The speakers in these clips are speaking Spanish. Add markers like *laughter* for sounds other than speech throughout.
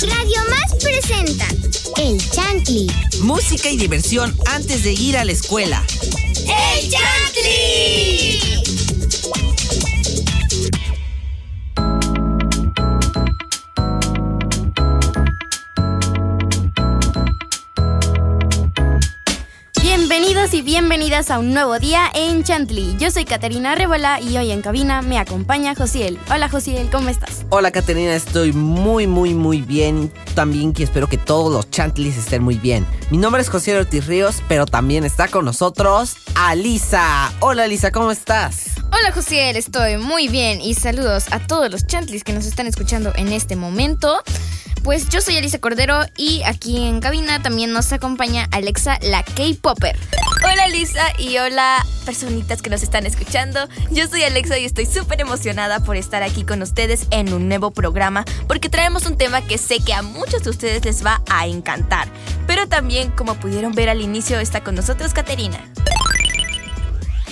Radio Más presenta El Chantli. Música y diversión antes de ir a la escuela. ¡El Chantli! Bienvenidos y bienvenidas a un nuevo día en Chantley. Yo soy Caterina Rebola y hoy en cabina me acompaña Josiel. Hola Josiel, ¿cómo estás? Hola Caterina, estoy muy muy muy bien. También que espero que todos los Chantlis estén muy bien. Mi nombre es José Ortiz Ríos, pero también está con nosotros Alisa. Hola Alisa, ¿cómo estás? Hola Josiel, estoy muy bien y saludos a todos los Chantlis que nos están escuchando en este momento. Pues yo soy Elisa Cordero y aquí en cabina también nos acompaña Alexa, la K-Popper. Hola Lisa y hola personitas que nos están escuchando. Yo soy Alexa y estoy súper emocionada por estar aquí con ustedes en un nuevo programa porque traemos un tema que sé que a muchos de ustedes les va a encantar. Pero también, como pudieron ver al inicio, está con nosotros Caterina.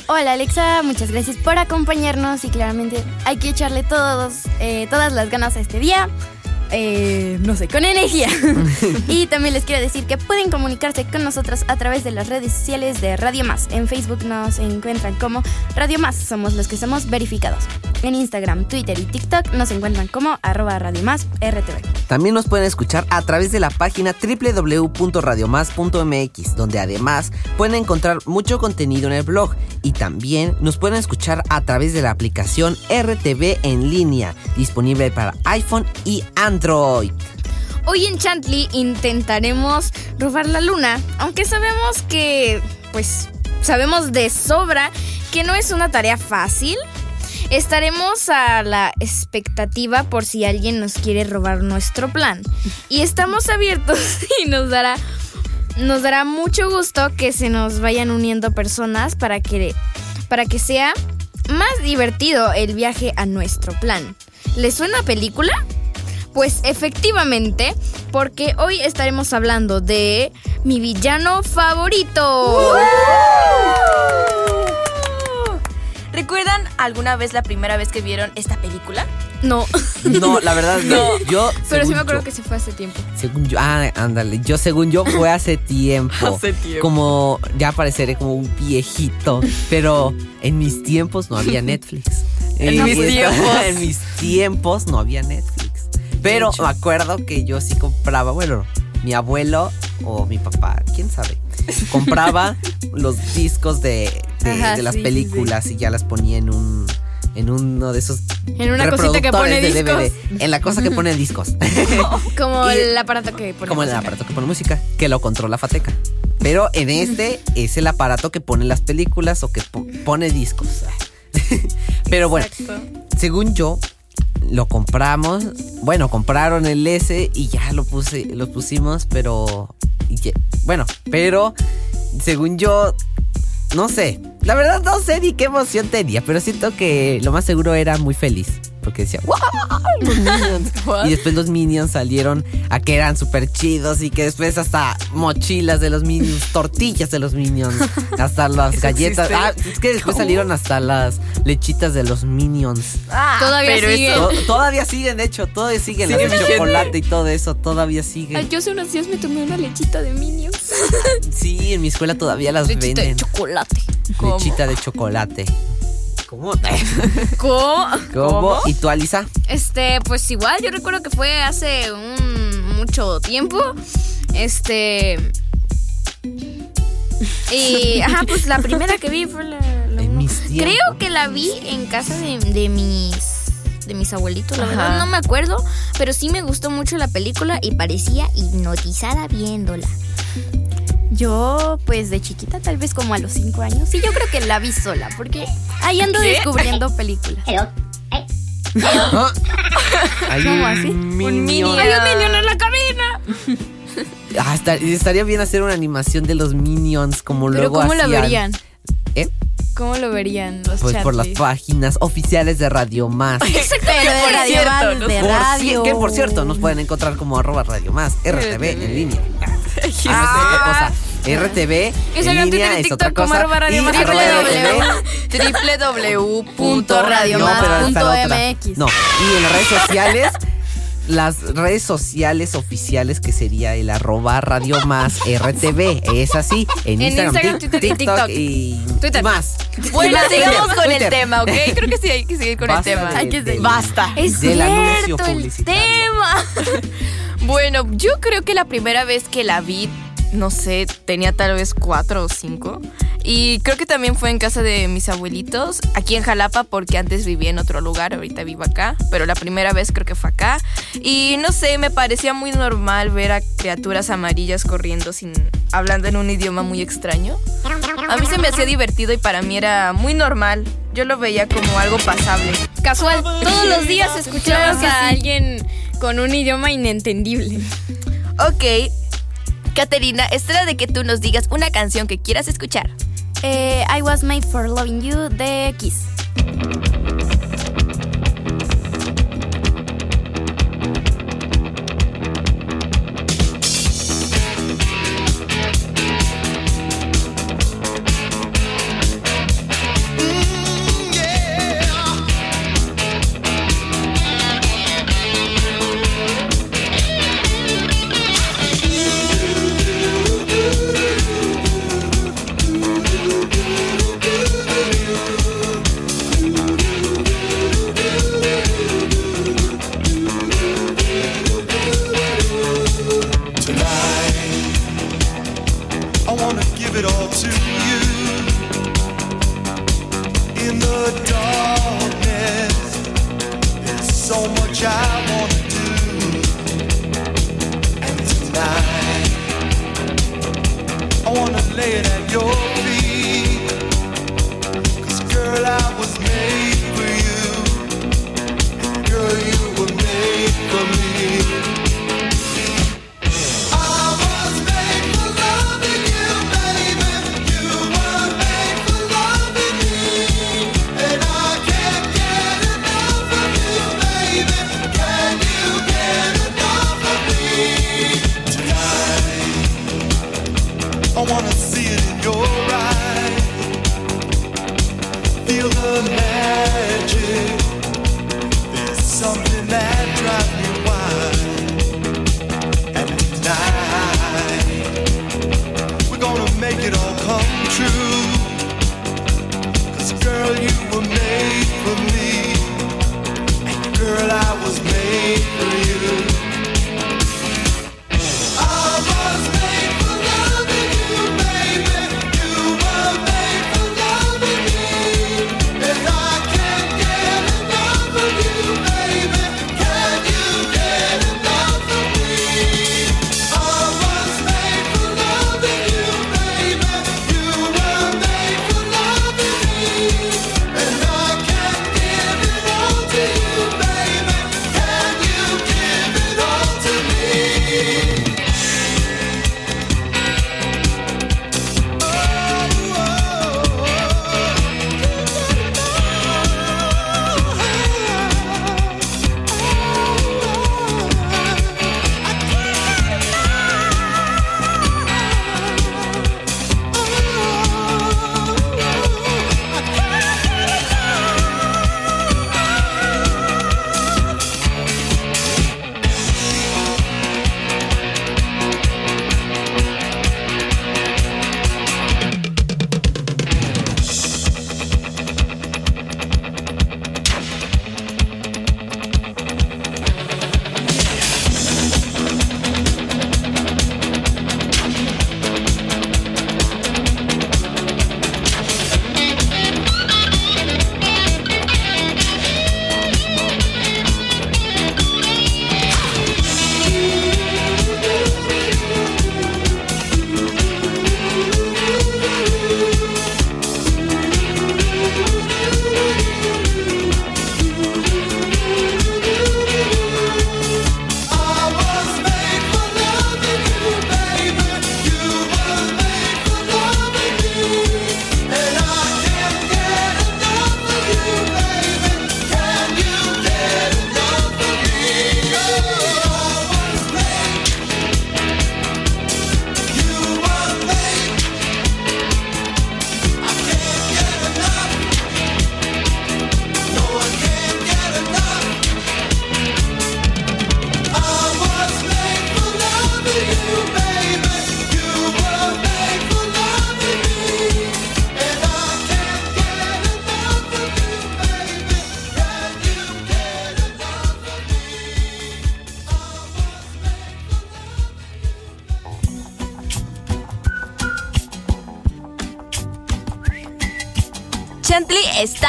Hola Alexa, muchas gracias por acompañarnos y claramente hay que echarle todos, eh, todas las ganas a este día. Eh, no sé, con energía. *laughs* y también les quiero decir que pueden comunicarse con nosotros a través de las redes sociales de Radio Más. En Facebook nos encuentran como Radio Más, somos los que somos verificados. En Instagram, Twitter y TikTok nos encuentran como arroba Radio Más RTV. También nos pueden escuchar a través de la página www.radiomás.mx, donde además pueden encontrar mucho contenido en el blog y también nos pueden escuchar a través de la aplicación RTV en línea, disponible para iPhone y Android. Hoy en Chantley intentaremos robar la luna, aunque sabemos que, pues, sabemos de sobra que no es una tarea fácil. Estaremos a la expectativa por si alguien nos quiere robar nuestro plan. Y estamos abiertos *laughs* y nos dará, nos dará mucho gusto que se nos vayan uniendo personas para que, para que sea más divertido el viaje a nuestro plan. ¿Les suena película? Pues efectivamente, porque hoy estaremos hablando de mi villano favorito. ¿Recuerdan alguna vez la primera vez que vieron esta película? No. No, la verdad no. Yo, Pero sí me acuerdo yo- que se fue hace tiempo. Según yo, ah, ándale, yo según yo fue hace tiempo. *laughs* Hace tiempo. Como, ya pareceré como un viejito, pero en mis tiempos no había Netflix. *laughs* En mis tiempos. *laughs* En mis tiempos no había Netflix. Pero me acuerdo que yo sí compraba, bueno, mi abuelo o mi papá, quién sabe, compraba *laughs* los discos de, de- Ajá, de las sí, sí, películas y ya las ponía en un... En uno de esos En una cosita que pone reproductores de discos. DVD. En la cosa que pone discos. *laughs* Como Y- el aparato que pone Como el música. aparato que pone música, que lo controla Fateca. Pero en este *laughs* es el aparato que pone las películas o que po- pone discos. Pero bueno, según yo, lo compramos. Bueno, compraron el S y ya lo puse, lo pusimos, pero. bueno, pero según yo. No sé. La verdad no sé ni qué emoción tenía, pero siento que lo más seguro era muy feliz. Porque decía, ¡wow! Los Minions. *laughs* y después los Minions salieron a que eran súper chidos y que después hasta mochilas de los Minions, tortillas de los Minions, *laughs* hasta las galletas. Ah, es que después salieron hasta las lechitas de los Minions. Todavía pero sigue. eso- To- todavía siguen, de hecho, todavía siguen. Sigue las de chocolate y todo eso, todavía siguen. Ay, yo hace unos días me tomé una lechita de Minions. Sí, en mi escuela todavía las Lechita de venden. chocolate. Lechita de chocolate. ¿Cómo? ¿Cómo? ¿Cómo? ¿Y tú, Alisa? Este, pues igual, yo recuerdo que fue hace un mucho tiempo. Este. Y, ajá, pues la primera que vi fue la. la. Creo que la vi en casa de, de mis. De mis abuelitos, la Ajá. verdad no me acuerdo, pero sí me gustó mucho la película y parecía hipnotizada viéndola. Yo, pues de chiquita, tal vez como a los 5 años, sí, yo creo que la vi sola, porque ahí ando ¿Qué? descubriendo *laughs* películas. ¿Ah? Hay ¿Cómo un así? Minion. Minion. ¡Hay un Minion en la cabina! *laughs* Ah, está- estaría bien hacer una animación de los Minions como Pero luego ¿cómo lo verían? ¿Eh? ¿Cómo lo verían los Pues por las páginas oficiales de Radio Más. Pero de por radio, cierto, más, Por radio. que por cierto nos pueden encontrar como arroba Radio Más, RTV en línea. *laughs* Ah, cosa. RTV Que en línea Twitter y es otra TikTok como cosa. arroba Radio y Más, arroba www. Punto radio No, y en las redes sociales las redes sociales oficiales que sería el arroba radio más RTV. Es así. En, En Instagram, Instagram, TikTok TikTok. y Twitter. y más. Bueno, sigamos con el tema, ¿ok? *laughs* Creo que sí hay que seguir con Basta el tema. de- Hay que seguir. Basta. Es Del cierto el tema. *laughs* Bueno, yo creo que la primera vez que la vi, no sé, tenía tal vez cuatro o cinco. Y creo que también fue en casa de mis abuelitos, aquí en Jalapa, porque antes vivía en otro lugar, ahorita vivo acá. Pero la primera vez creo que fue acá. Y no sé, me parecía muy normal ver a criaturas amarillas corriendo sin hablando en un idioma muy extraño. A mí se me hacía divertido y para mí era muy normal. Yo lo veía como algo pasable. Casual, todos los días Claro que a sí. alguien con un idioma inentendible. Ok. Caterina, es hora de que tú nos digas una canción que quieras escuchar. Eh, I was made for loving you de Kiss.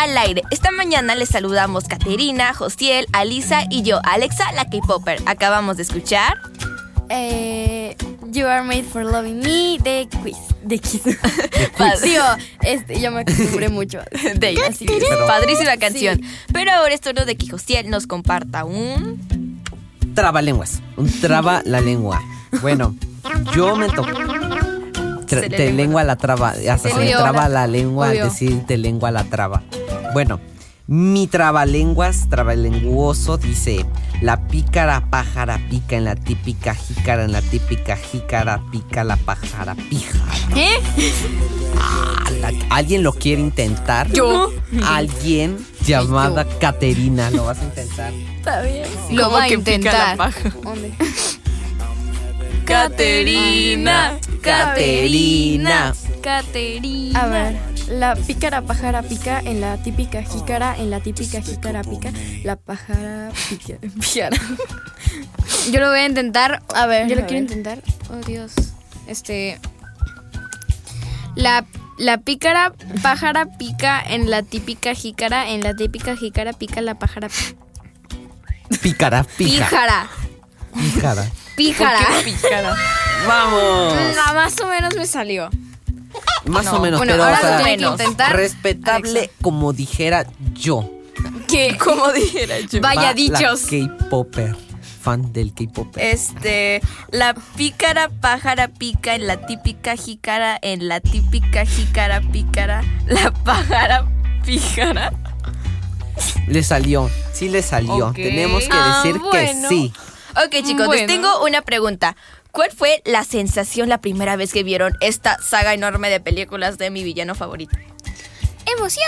Al aire. Esta mañana les saludamos Caterina, Josiel, Alisa y yo, Alexa, la K-Popper. Acabamos de escuchar. Eh, you are made for loving me de quiz. De quiz. *laughs* Padre. *laughs* Digo, este, yo me acostumbré mucho. *laughs* De ella, sí. Padrísima canción. Pero ahora es turno de que Josiel nos comparta un. Trabalenguas. Un traba la lengua. Bueno, yo me toco. Tra- Se te lengua. la traba. Hasta se me Obvio. traba la lengua al decir te lengua la traba. Bueno, mi trabalenguas, trabalenguoso dice: La pícara pájara pica en la típica jícara, en la típica jícara pica la pájara píjara. ¿Eh? Ah, la- ¿Alguien lo quiere intentar? Yo. Alguien llamada Caterina, ¿lo vas a intentar? Está bien. Lo va a intentar. ¿Dónde? Caterina. Caterina. Caterina. A ver, la pícara pájara pica en la típica jícara, en la típica jícara pica, la pájara pica. *laughs* Pícara. Yo lo voy a intentar. A ver, Yo lo quiero ver. intentar. Oh, Dios. Este. La, la pícara pájara pica en la típica jícara. En la típica jícara pica la pájara Pícara, píjara. píjara. Píjara. Píjara. *laughs* ¡Vamos! Ah, más o menos me salió. Más o menos, Bueno, pero ahora o sea, lo tiene que intentar. respetable Alexa. como dijera yo. Que *laughs* Como dijera yo. *laughs* vaya Va dichos. K-Popper. Fan del K-Popper. Este, la pícara pájara pica en la típica jícara, en la típica jícara pícara, la pájara píjara. Le salió. Sí le salió. Tenemos que Ah, decir bueno. que sí. Ok, chicos, Bueno. les tengo una pregunta. ¿Cuál fue la sensación la primera vez que vieron esta saga enorme de películas de mi villano favorito? Emoción.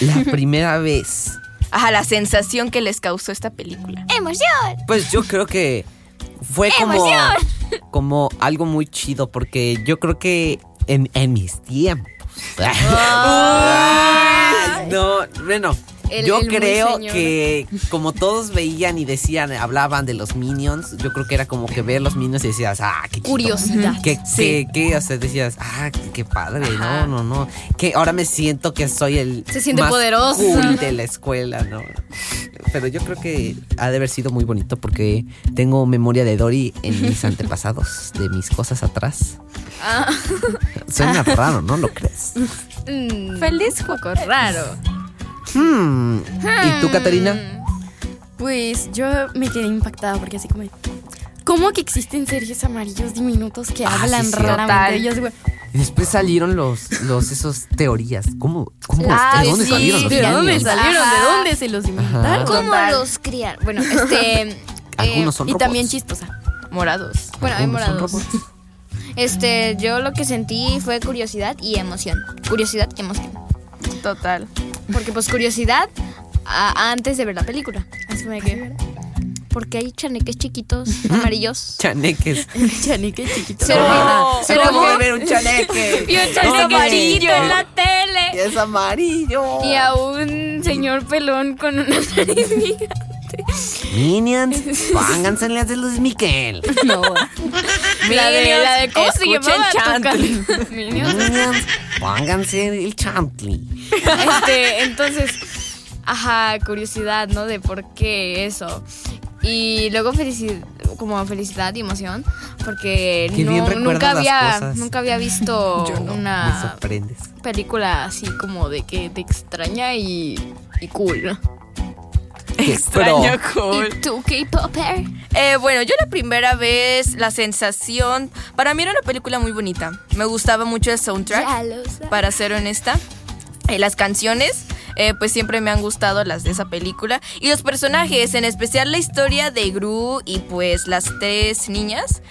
La primera vez. Ajá, la sensación que les causó esta película. Emoción. Pues yo creo que fue como, como algo muy chido porque yo creo que en, en mis tiempos. *laughs* No, bueno, El- yo el creo que como todos veían y decían, hablaban de los minions, yo creo que era como que ver los minions y decías, ah, qué chido. Curiosidad. Que, que, que, o sea, decías, ah, qué, padre, no, no, no. Que ahora me siento que soy el Se siente más poderoso. cool de la escuela, ¿no? Pero yo creo que ha de haber sido muy bonito porque tengo memoria de Dory en mis *laughs* antepasados, de mis cosas atrás. Ah. Suena raro, ¿no lo crees? Feliz poco raro. Hmm. ¿Y tú, Caterina? Pues yo me quedé impactada porque así como... ¿Cómo que existen seres amarillos diminutos que Ah, hablan sí, sí. raramente? Total. Yo así, güey, Y después salieron los, los esos teorías. ¿Cómo? ¿Cómo? Ah, ¿De dónde sí, salieron los ¿De dónde aliens? salieron? Ajá. ¿De dónde se los inventaron? ¿Cómo Total. los criar? Bueno, este. *laughs* Algunos eh, son Y robots. también chistosa. Morados. Bueno, hay Algunos son morados. robots. Este, yo lo que sentí fue curiosidad y emoción. Curiosidad y emoción. Total. Porque, pues, curiosidad a- antes de ver la película. Así como de que. Porque hay chaneques chiquitos amarillos. *laughs* Chaneques. *laughs* Chanique chiquito. Se olvida. Se ¿Cómo olvida. ver un chaneque? *laughs* Y un chaneque amarillo. chiquito en la tele. Es amarillo. Y a un señor pelón con una nariz gigante. Minions, pónganse las de Luis Miguel. No. La de, la de ¿cómo se llamaba Chantley. Minions? Minions, pónganse el chantley. Este, entonces, ajá, curiosidad, ¿no? De por qué eso. Y luego felicidad, como felicidad y emoción, porque no, nunca había, nunca había visto *laughs* una película así como de que te extraña y, y cool. Extraño cool. ¿Y tú, K-Popper? Eh, bueno, yo la primera vez, la sensación. Para mí era una película muy bonita. Me gustaba mucho el soundtrack. Ya lo sabes. para ser honesta. Eh, las canciones, eh, pues siempre me han gustado las de esa película. Y los personajes, en especial la historia de Gru y pues las tres niñas.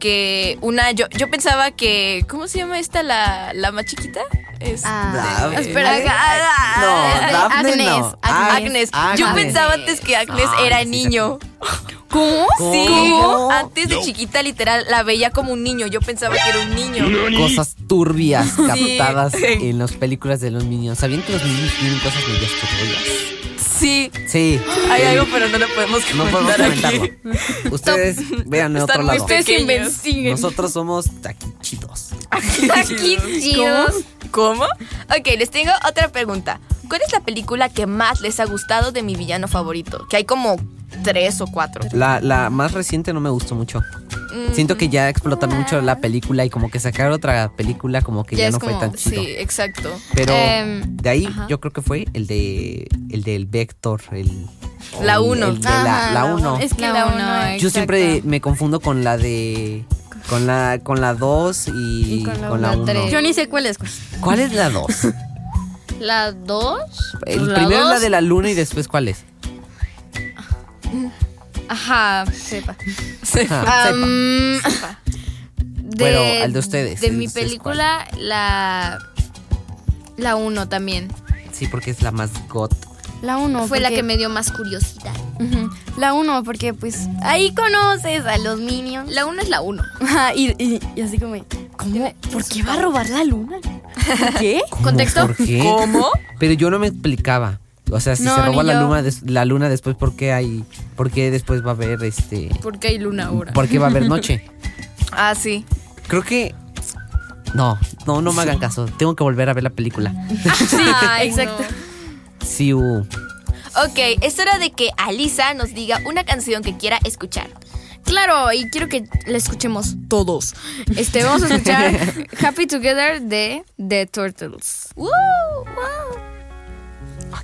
Que una, yo, yo pensaba que. ¿Cómo se llama esta la, la más chiquita? Este, Ah, espera, No, ah, Daphne Agnes, no. Agnes. Agnes. Yo Agnes. pensaba antes que Agnes era sí, niño. ¿Cómo? Sí, ¿Cómo? antes de chiquita literal la veía como un niño. Yo pensaba que era un niño. Cosas turbias captadas *laughs* en las películas de los Minions. ¿Sabían que los Minions tienen cosas medias turbias? Sí, Sí. hay algo, pero no lo podemos No podemos comentar comentarlo. aquí. *laughs* Ustedes vean Están otro muy lado. Nosotros somos aquí chidos. *laughs* Aquí, chidos. ¿Cómo? Ok, les tengo otra pregunta. ¿cuál es la película que más les ha gustado de mi villano favorito? Que hay como tres o cuatro. La, la más reciente no me gustó mucho. Siento que ya explotaron mucho la película y como que sacar otra película como que ya, no como, fue tan chido. Sí, exacto. Pero Em, de ahí ajá. yo creo que fue el de el del Vector, el La el- uno. el de la, Ajá, la uno. Es que La la uno, uno. eh. Yo siempre me confundo con la de con la con la 2 y, Y con la con la uno. 1. tres. Yo ni sé cuál es. cuál. ¿Cuál es la 2? *laughs* La 2. El primero es la de la luna y después ¿cuál es? Ajá, sepa. Sepa. Am, de, Bueno, al de ustedes, De mi ustedes, película, la. La 1 también. Sí, porque es la más got. La uno. Fue la porque- que me dio más curiosidad. Ujú. La uno, porque pues ahí conoces a los minions. La 1 es la 1. *laughs* Ajá, y, y, y así como, ¿cómo? ¿Por qué va a robar la luna? *laughs* ¿Qué? ¿Cómo? ¿Contexto? ¿Por qué? ¿Cómo? Pero yo no me explicaba. O sea, si No, se roba ni la yo. luna, la luna después, ¿por qué hay, por qué después va a haber este, Porque hay luna ahora. por qué va a haber noche? *laughs* Ah, sí. Creo que no, no, no me hagan caso. Tengo que volver a ver la película. *laughs* *laughs* Ay, exacto. Sí, uh, Ok, es hora de que Alisa nos diga una canción que quiera escuchar. Claro, y quiero que la escuchemos todos. Este, vamos a escuchar Happy Together de The Turtles. ¡Woo! ah,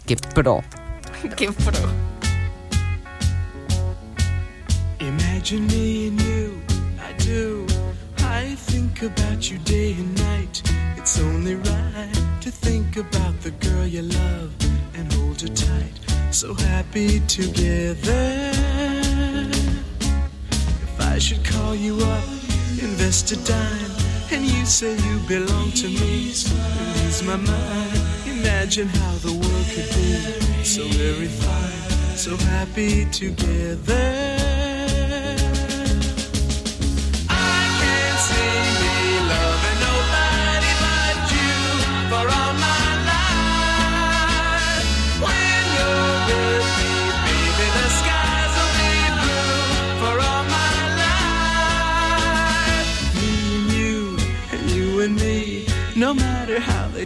qué pro. ¡Qué pro! Imagine me and you, I do. I think about you day and night. It's only right to think about the girl you love and hold her tight. So happy together. If I should call you up, invest a dime, and you say you belong to me, and ease my mind. Imagine how the world could be so very fine, so happy together.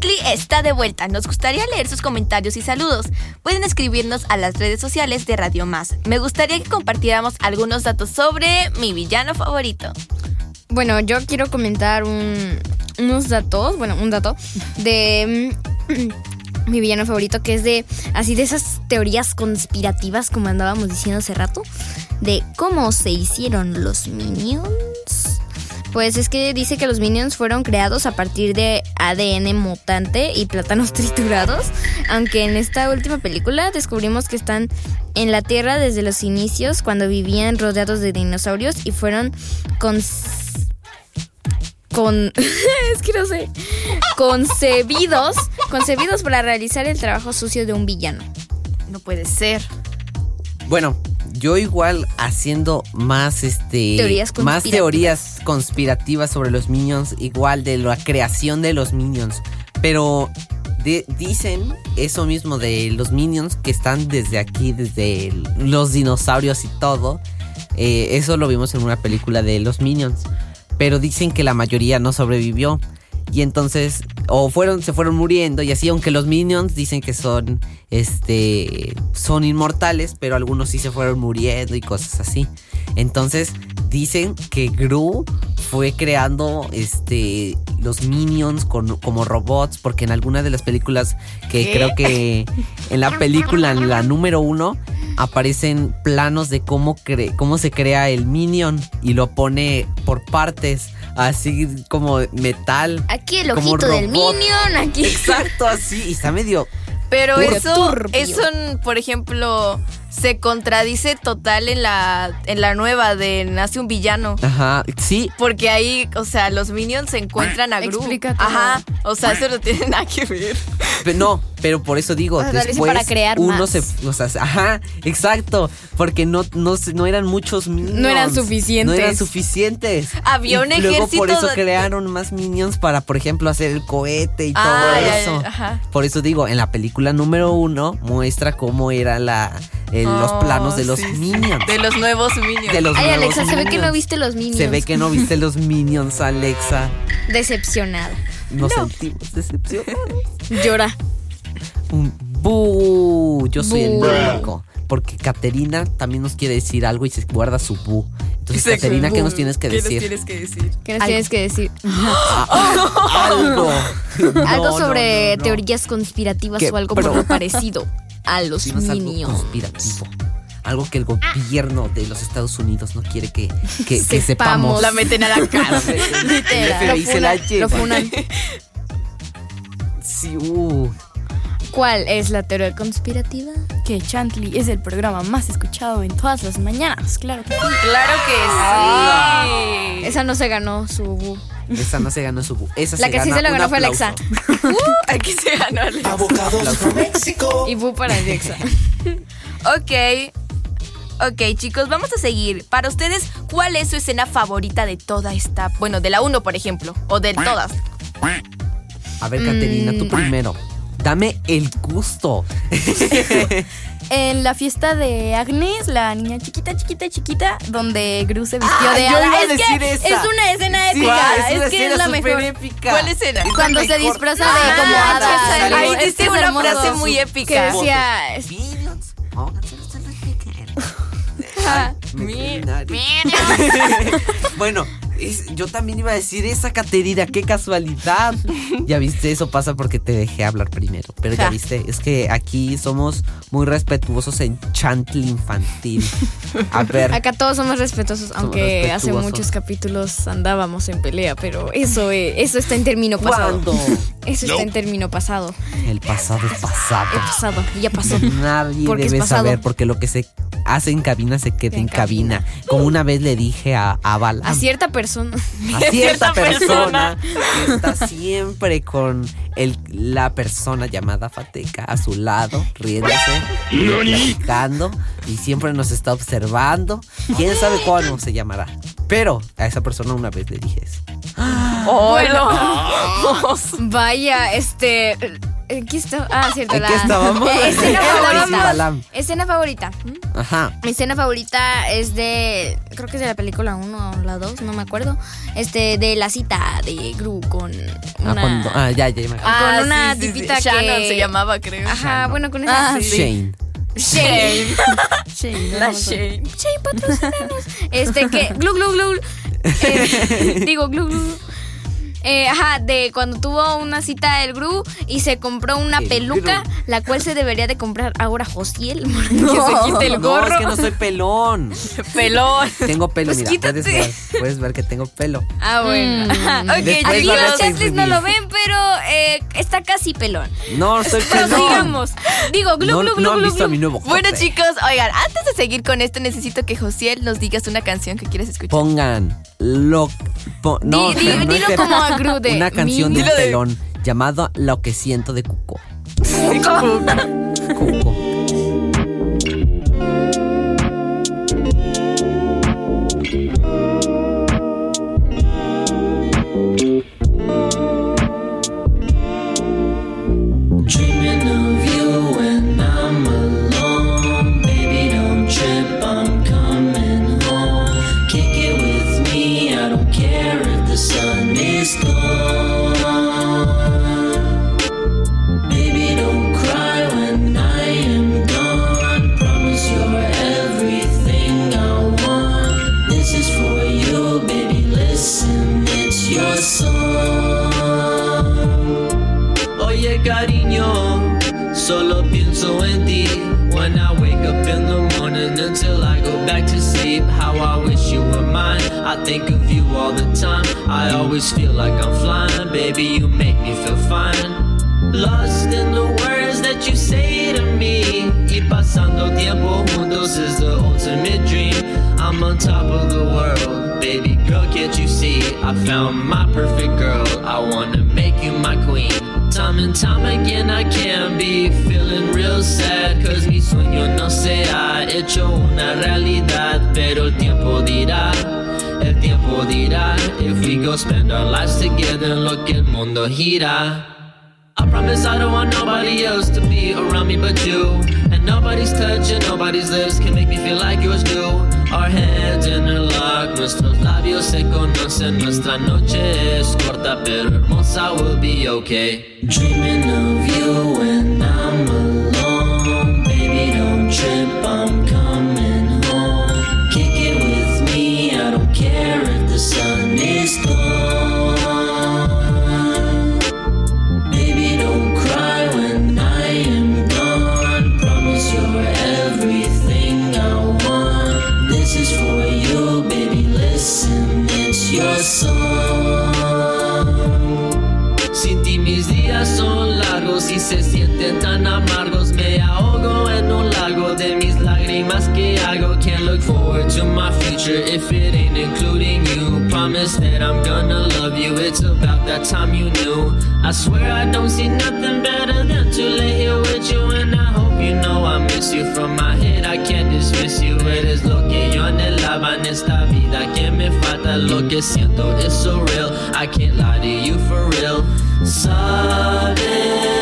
Está de vuelta. Nos gustaría leer sus comentarios y saludos. Pueden escribirnos a las redes sociales de Radio Más. Me gustaría que compartiéramos algunos datos sobre mi villano favorito. Bueno, yo quiero comentar un- unos datos, bueno, un dato de mm, *clears throat* mi villano favorito, que es de así de esas teorías conspirativas como andábamos diciendo hace rato, de cómo se hicieron los minions. Pues es que dice que los minions fueron creados a partir de ADN mutante y plátanos *laughs* triturados, aunque en esta última película descubrimos que están en la Tierra desde los inicios cuando vivían rodeados de dinosaurios y fueron con con *laughs* es que no sé concebidos concebidos para realizar el trabajo sucio de un villano. No puede ser. Bueno, yo igual haciendo más este Teorías más conspirativas. teorías conspirativas sobre los minions, igual de la creación de los minions, pero de- dicen eso mismo de los minions que están desde aquí, desde el- los dinosaurios y todo. Eh, eso lo vimos en una película de los minions, pero dicen que la mayoría no sobrevivió. Y entonces, o fueron, se fueron muriendo y así, aunque los minions dicen que son, este, son inmortales, pero algunos sí se fueron muriendo y cosas así. Entonces, dicen que Gru fue creando, este, los minions con- como robots, porque en alguna de las películas que ¿Qué? creo que en la película, en la número uno, aparecen planos de cómo, cre- cómo se crea el minion y lo pone por partes, así como metal. Aquí el Como ojito del minion, aquí Exacto, así. Y está medio. Pero Turbio. eso, eso, por ejemplo, se contradice total en la, en la nueva de Nace un villano. Ajá. Sí. Porque ahí, o sea, los minions se encuentran a Gru. Explica todo. Ajá. O sea, eso no tiene nada que ver. pe- No, pero por eso digo, O sea, tal vez después para crear uno más. se, o sea, ajá, exacto, porque no, no, se- no eran muchos minions. No eran suficientes. No eran suficientes. Había Y un Luego por eso de- crearon más minions para, por ejemplo, hacer el cohete y todo Ah, ya, eso. ya, ajá. Por eso digo, en la película número uno muestra cómo era la, el- los Oh, planos de los sí, minions. De los nuevos minions. De los Ay, nuevos Alexa, se ve que no viste los minions. Se ve que no viste los minions, Alexa. Decepcionada. Nos sentimos decepcionados. Llora. Un bu. Yo soy Bu. el único. Porque Caterina también nos quiere decir algo y se guarda su bu. Entonces, Caterina, ¿qué nos tienes que ¿Qué nos decir? tienes que decir? ¿Qué nos tienes que decir? *gasps* *gasps* Algo. algo No, sobre no, no, no. teorías conspirativas ¿Qué? o algo por lo parecido a los Dinos algo conspirativo. Algo que el gobierno de los Estados Unidos no quiere que, *laughs* que, que Sepamos. La meten a la *laughs* cárcel. El se la Lo lleva. funan. Sí, uh. ¿Cuál es la teoría conspirativa? Que Chantley es el programa más escuchado en todas las mañanas, claro que sí. Claro que sí. Esa no se ganó su. Esa no se ganó su bu. Esa La se que sí se lo ganó fue aplauso. Alexa. *laughs* Aquí se ganó. Ale. Avocados from Mexico. Y bu para Alexa. *laughs* Ok. Ok, chicos, vamos a seguir. Para ustedes, ¿cuál es su escena favorita de toda esta? Bueno, de la 1, por ejemplo. O de todas. A ver, Caterina, Mm. tú primero. Dame el gusto. *laughs* En la fiesta de Agnes, la niña chiquita, chiquita, chiquita, donde Gru se vistió Ah, de yo hada. iba a Es que esa. Es una escena Sí, épica. es una es que es la súper mejor. épica. ¿Cuál escena? Cuando se disfraza de Ah, como hada. Ahí es que dice es una hermoso. frase muy Que épica. decía. es- *laughs* Me *laughs* bueno, es- yo también iba a decir esa Caterina, qué casualidad. *laughs* ya viste, eso pasa porque te dejé hablar primero. Pero ya viste, es que aquí somos muy respetuosos en chantle infantil. A *laughs* ver, Acá todos somos respetuosos, aunque hace muchos capítulos andábamos en pelea, pero eso, eh, eso está en término pasado. ¿cuándo? *laughs* Eso está en término pasado. El pasado es pasado. He pasado, ya pasó. Nadie Porque debe saber porque lo que se hace en cabina se queda en En cabina. Como una vez le dije a, a Balaam. A cierta persona. *laughs* *laughs* a cierta persona que está siempre con el, la persona llamada Fateca a su lado, riéndose, platicando y siempre nos está observando. Quién sabe cuándo se llamará. Pero a esa persona una vez le dije eso. Bueno. *laughs* Vaya, este. Aquí está. Ah, cierto. ¿En la- qué estábamos? Eh, *laughs* escena sí, favorita. Escena favorita. Ajá. Mi escena favorita es de. Creo que es de la película 1 o la 2, no me acuerdo. Este, de la cita de Gru con. Ah, Una, cuando- ah, ya, ya me acuerdo. Ah, con una sí, sí, sí. tipita que- Shannon se llamaba, creo. Ajá, bueno, con esa. Ah, Shane. Shane. Shane, *laughs* La. Shane. Shane, patrocínanos. Este, que. Glu, glu, glu. *laughs* Eh, digo, glu, glu. Eh, ajá, de cuando tuvo una cita el Gru y se compró una El peluca, Gru. la cual se debería de comprar ahora Josiel para *laughs* que se quite el No, gorro. es que no soy pelón. *laughs* Pelón. Tengo pelo, Pues mira. Puedes ver, puedes ver que tengo pelo. Ah, bueno. ok, Después Aquí los chantlis no lo ven, pero eh, está casi pelón. No, soy pelón. Prosigamos. Digo, glu, No, glu, glu, no glu, visto a glu. mi nuevo Bueno, corte. chicos, oigan, antes de seguir con esto, necesito que Josiel nos digas una canción que quieres escuchar. Pongan lo. po- no, Di- di- pero no dilo como *laughs* de Una canción de pelón llamado Lo que siento de Cuco. Cuco. I think of you all the time. I always feel like I'm flying, baby you make me feel fine. Lost in the words that you say to me. Y pasando tiempo juntos is the ultimate dream. I'm on top of the world, baby girl can't you see? I found my perfect girl, I wanna make you my queen. Time and time again I can be feeling real sad. Cause mi sueño no se ha hecho una realidad Pero el tiempo dirá, el tiempo dirá If we go spend our lives together lo que el mundo gira I promise I don't want nobody else to be around me but you. And nobody's touch and nobody's lips can make me feel like yours do. Our hands interlock, nuestros labios se conocen. Nuestra noche es corta pero hermosa, we'll be okay. Dreaming of you when I swear I don't see nothing better than to lay here with you. And I hope you know I miss you from my head. I can't dismiss you. Eres lo que yo anhelaba en esta vida. Que me falta lo que siento. It's so real. I can't lie to you for real. Sabes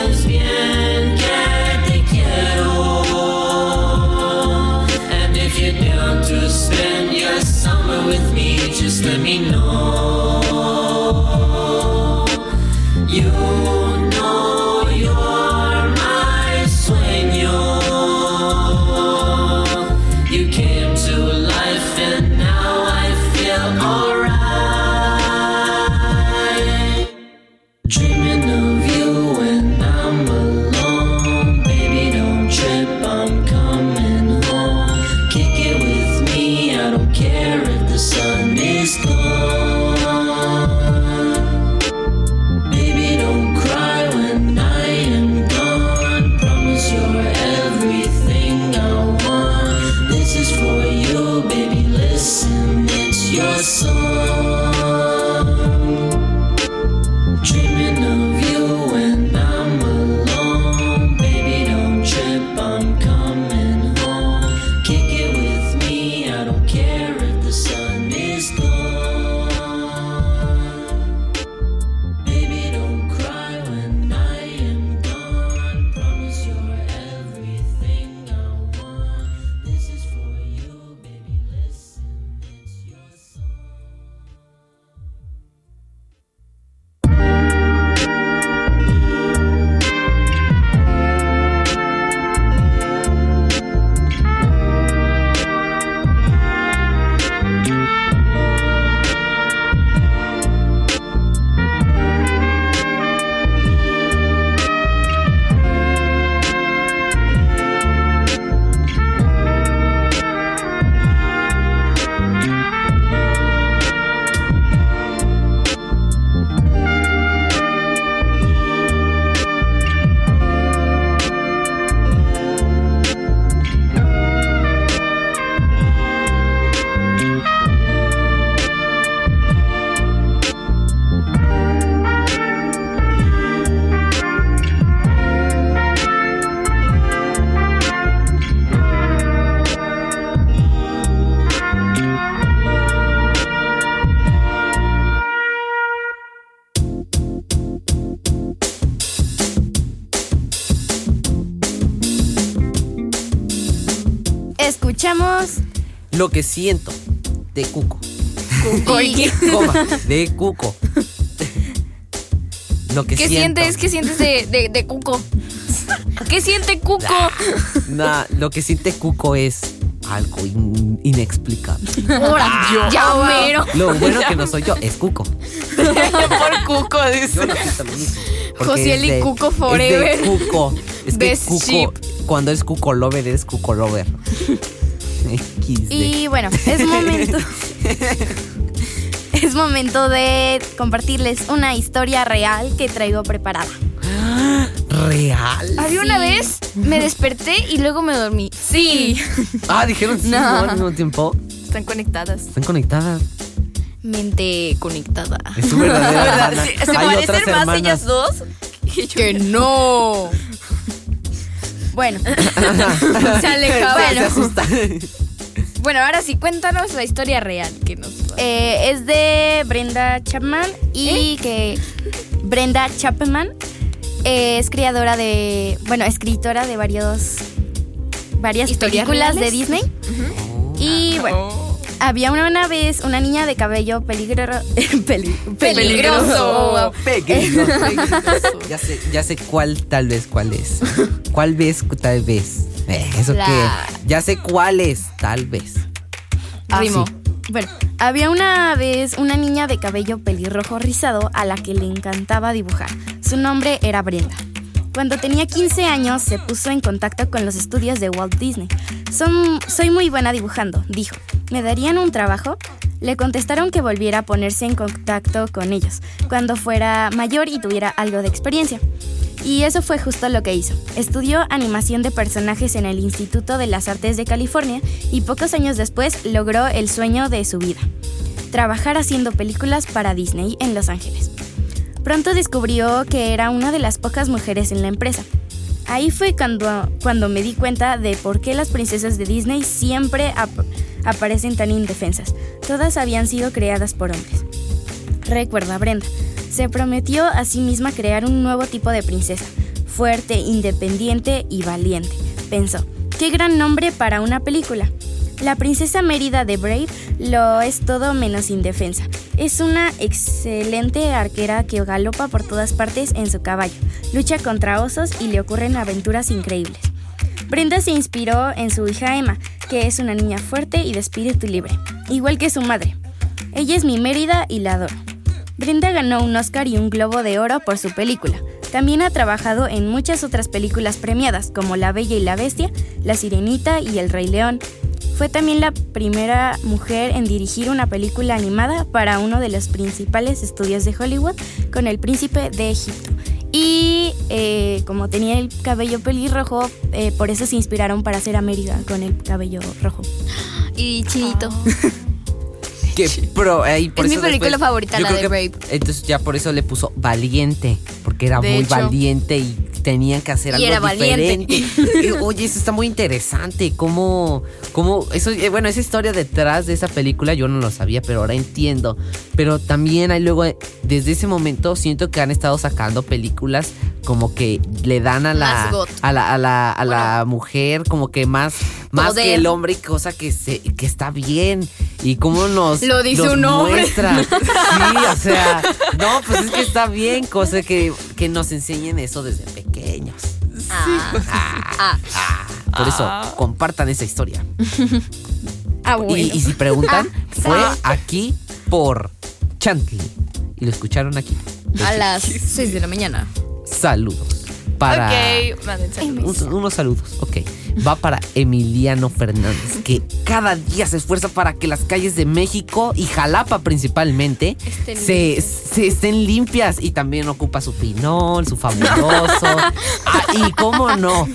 Lo que siento de Cuco. y- Coma, de Cuco. Lo que ¿Qué siento. sientes? ¿Qué sientes de, de, de Cuco? ¿Qué siente Cuco? Nah, lo que siente Cuco es algo in- inexplicable. Ahora, ya mero. Lo bueno que no soy yo, es Cuco. Por Cuco, Yo dice. no siento lo mismo. porque Josiel es y de- Cuco Es forever. de Cuco. Es que Best Cuco, cuando es Cuco Lover, eres Cuco Lover. XD. Y bueno, es momento. *laughs* es momento de compartirles una historia real que traigo preparada. *gasps* ¿Real? Había una vez, me desperté y luego me dormí. Sí. *laughs* Ah, dijeron sí, No. Al mismo tiempo. Están conectadas. Están conectadas. Mente conectada. Es su verdadera *laughs* ¿Se parecen más ellas dos? que yo. Que no. Bueno, Se alejaba. Se Bueno, asusta. Bueno, ahora sí, cuéntanos la historia real que nos eh, es de Brenda Chapman y que Brenda Chapman eh, es creadora de, bueno, escritora de varios varias ¿Historias películas de? Disney. Y bueno, había una, una vez una niña de cabello peligro, *laughs* peli- Peligroso. Pequeño. *laughs* ya sé, ya sé cuál tal vez cuál es. ¿Cuál vez tal vez? Eh, eso La- que ya sé cuál es tal vez. Ah, Rimo. sí. Bueno, había una vez una niña de cabello pelirrojo rizado a la que le encantaba dibujar. Su nombre era Brenda. Cuando tenía 15 años se puso en contacto con los estudios de Walt Disney. Son, soy muy buena dibujando, dijo. ¿Me darían un trabajo? Le contestaron que volviera a ponerse en contacto con ellos cuando fuera mayor y tuviera algo de experiencia. Y eso fue justo lo que hizo. Estudió animación de personajes en el Instituto de las Artes de California y pocos años después logró el sueño de su vida, trabajar haciendo películas para Disney en Los Ángeles. Pronto descubrió que era una de las pocas mujeres en la empresa. Ahí fue cuando, cuando me di cuenta de por qué las princesas de Disney siempre ap- aparecen tan indefensas. Todas habían sido creadas por hombres. Recuerda Brenda, se prometió a sí misma crear un nuevo tipo de princesa, fuerte, independiente y valiente. Pensó, qué gran nombre para una película. La princesa Mérida de Brave lo es todo menos indefensa. Es una excelente arquera que galopa por todas partes en su caballo, lucha contra osos y le ocurren aventuras increíbles. Brenda se inspiró en su hija Emma, que es una niña fuerte y de espíritu libre, igual que su madre. Ella es mi Mérida y la adoro. Brenda ganó un Oscar y un Globo de Oro por su película. También ha trabajado en muchas otras películas premiadas, como La Bella y la Bestia, La Sirenita y El Rey León. Fue también la primera mujer en dirigir una película animada para uno de los principales estudios de Hollywood con El Príncipe de Egipto. Y eh, como tenía el cabello pelirrojo, eh, por eso se inspiraron para hacer a Mérida con el cabello rojo. Y chinito. *laughs* Que pro, ahí, por Es mi película después- favorita, la de que- Brave. Entonces ya por eso le puso valiente, porque era De muy hecho. valiente y tenían que hacer Y algo era valiente. diferente. *laughs* Y, Oye, eso está muy interesante. ¿Cómo, cómo eso, eh, bueno, esa historia detrás de esa película yo no lo sabía, pero ahora entiendo. Pero también hay luego, eh, desde ese momento siento que han estado sacando películas como que le dan a la, a la, a la, a la mujer como que más, más que el hombre y cosa que se, que está bien. Y cómo nos, Lo dice nos un hombre. muestra. *laughs* Sí, o sea, no, pues es que está bien, cosa que, que nos enseñen eso desde pequeños. Ah. Por eso, compartan esa historia. *laughs* Ah, Y- bueno. Y, si preguntan, fue aquí por Chantley. Y lo escucharon aquí. A las 6 de la mañana. Saludos. Para Ok, manden saludos. un- unos saludos, ok. Va para Emiliano Fernández, que cada día se esfuerza para que las calles de México y Jalapa principalmente Estén se, se estén limpias y también ocupa su pinol, su fabuloso. *laughs* Ah, y cómo no,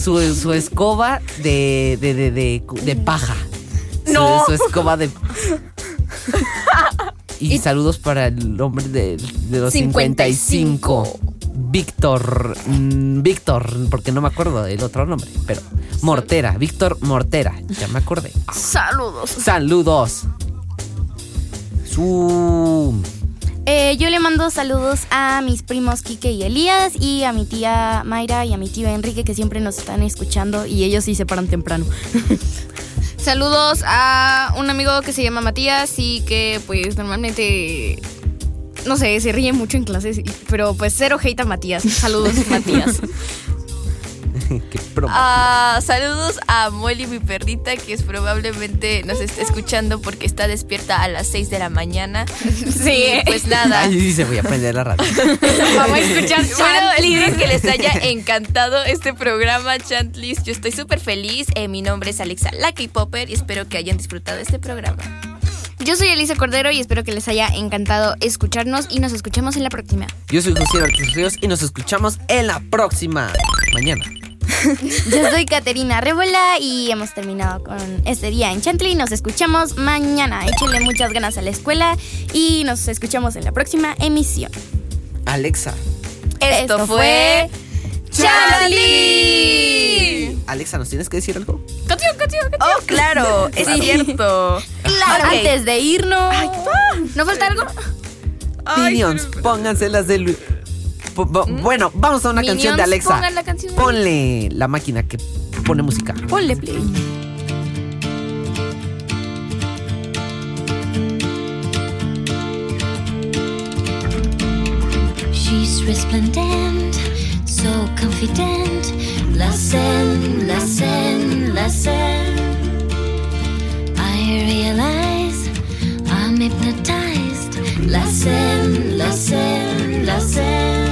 su, su escoba de, de, de, de, de paja. Su- No. Su, escoba de... *laughs* Y, saludos para el hombre de, de los 55. 55. Víctor. mm, Víctor, porque no me acuerdo del otro nombre, pero. Mortera, Víctor Mortera, ya me acordé. Saludos. Saludos. Su. Eh, yo le mando saludos a mis primos Quique y Elías y a mi tía Mayra y a mi tío Enrique que siempre nos están escuchando y ellos sí se paran temprano. *laughs* Saludos a un amigo que se llama Matías y que pues normalmente no sé, se ríe mucho en clases, pero pues cero hate a Matías. Saludos, *laughs* Matías. *laughs* Qué. Ah, saludos a Molly, mi perrita, que es probablemente nos está escuchando porque está despierta a las 6 de la mañana. *laughs* Sí. Y pues nada. Ay, dice, voy a prender la radio. *laughs* Vamos a escuchar Bueno, Chantley. espero que les haya encantado este programa, Chantlis. Yo estoy súper feliz. Eh, mi nombre es Alexa Lucky Popper y espero que hayan disfrutado este programa. Yo soy Elisa Cordero y espero que les haya encantado escucharnos y nos escuchamos en la próxima. Yo soy José Ortiz Ríos y nos escuchamos en la próxima. Mañana. *laughs* Yo soy Caterina Rébola y hemos terminado con este día en Chantley. Nos escuchamos mañana. Échenle muchas ganas a la escuela y nos escuchamos en la próxima emisión. Alexa. Esto, Esto fue Chantli. Alexa, ¿nos tienes que decir algo? Oh, claro, es cierto. Claro, antes de irnos. ¿No falta algo? Minions, pónganselas de... lu- Po- Bueno, vamos a una canción de Minions, Alexa. pongan la canción. Ponle la máquina que pone música. Ponle play. She's resplendent, so confident. Listen, listen, listen. I realize I'm hypnotized. Listen, listen, listen.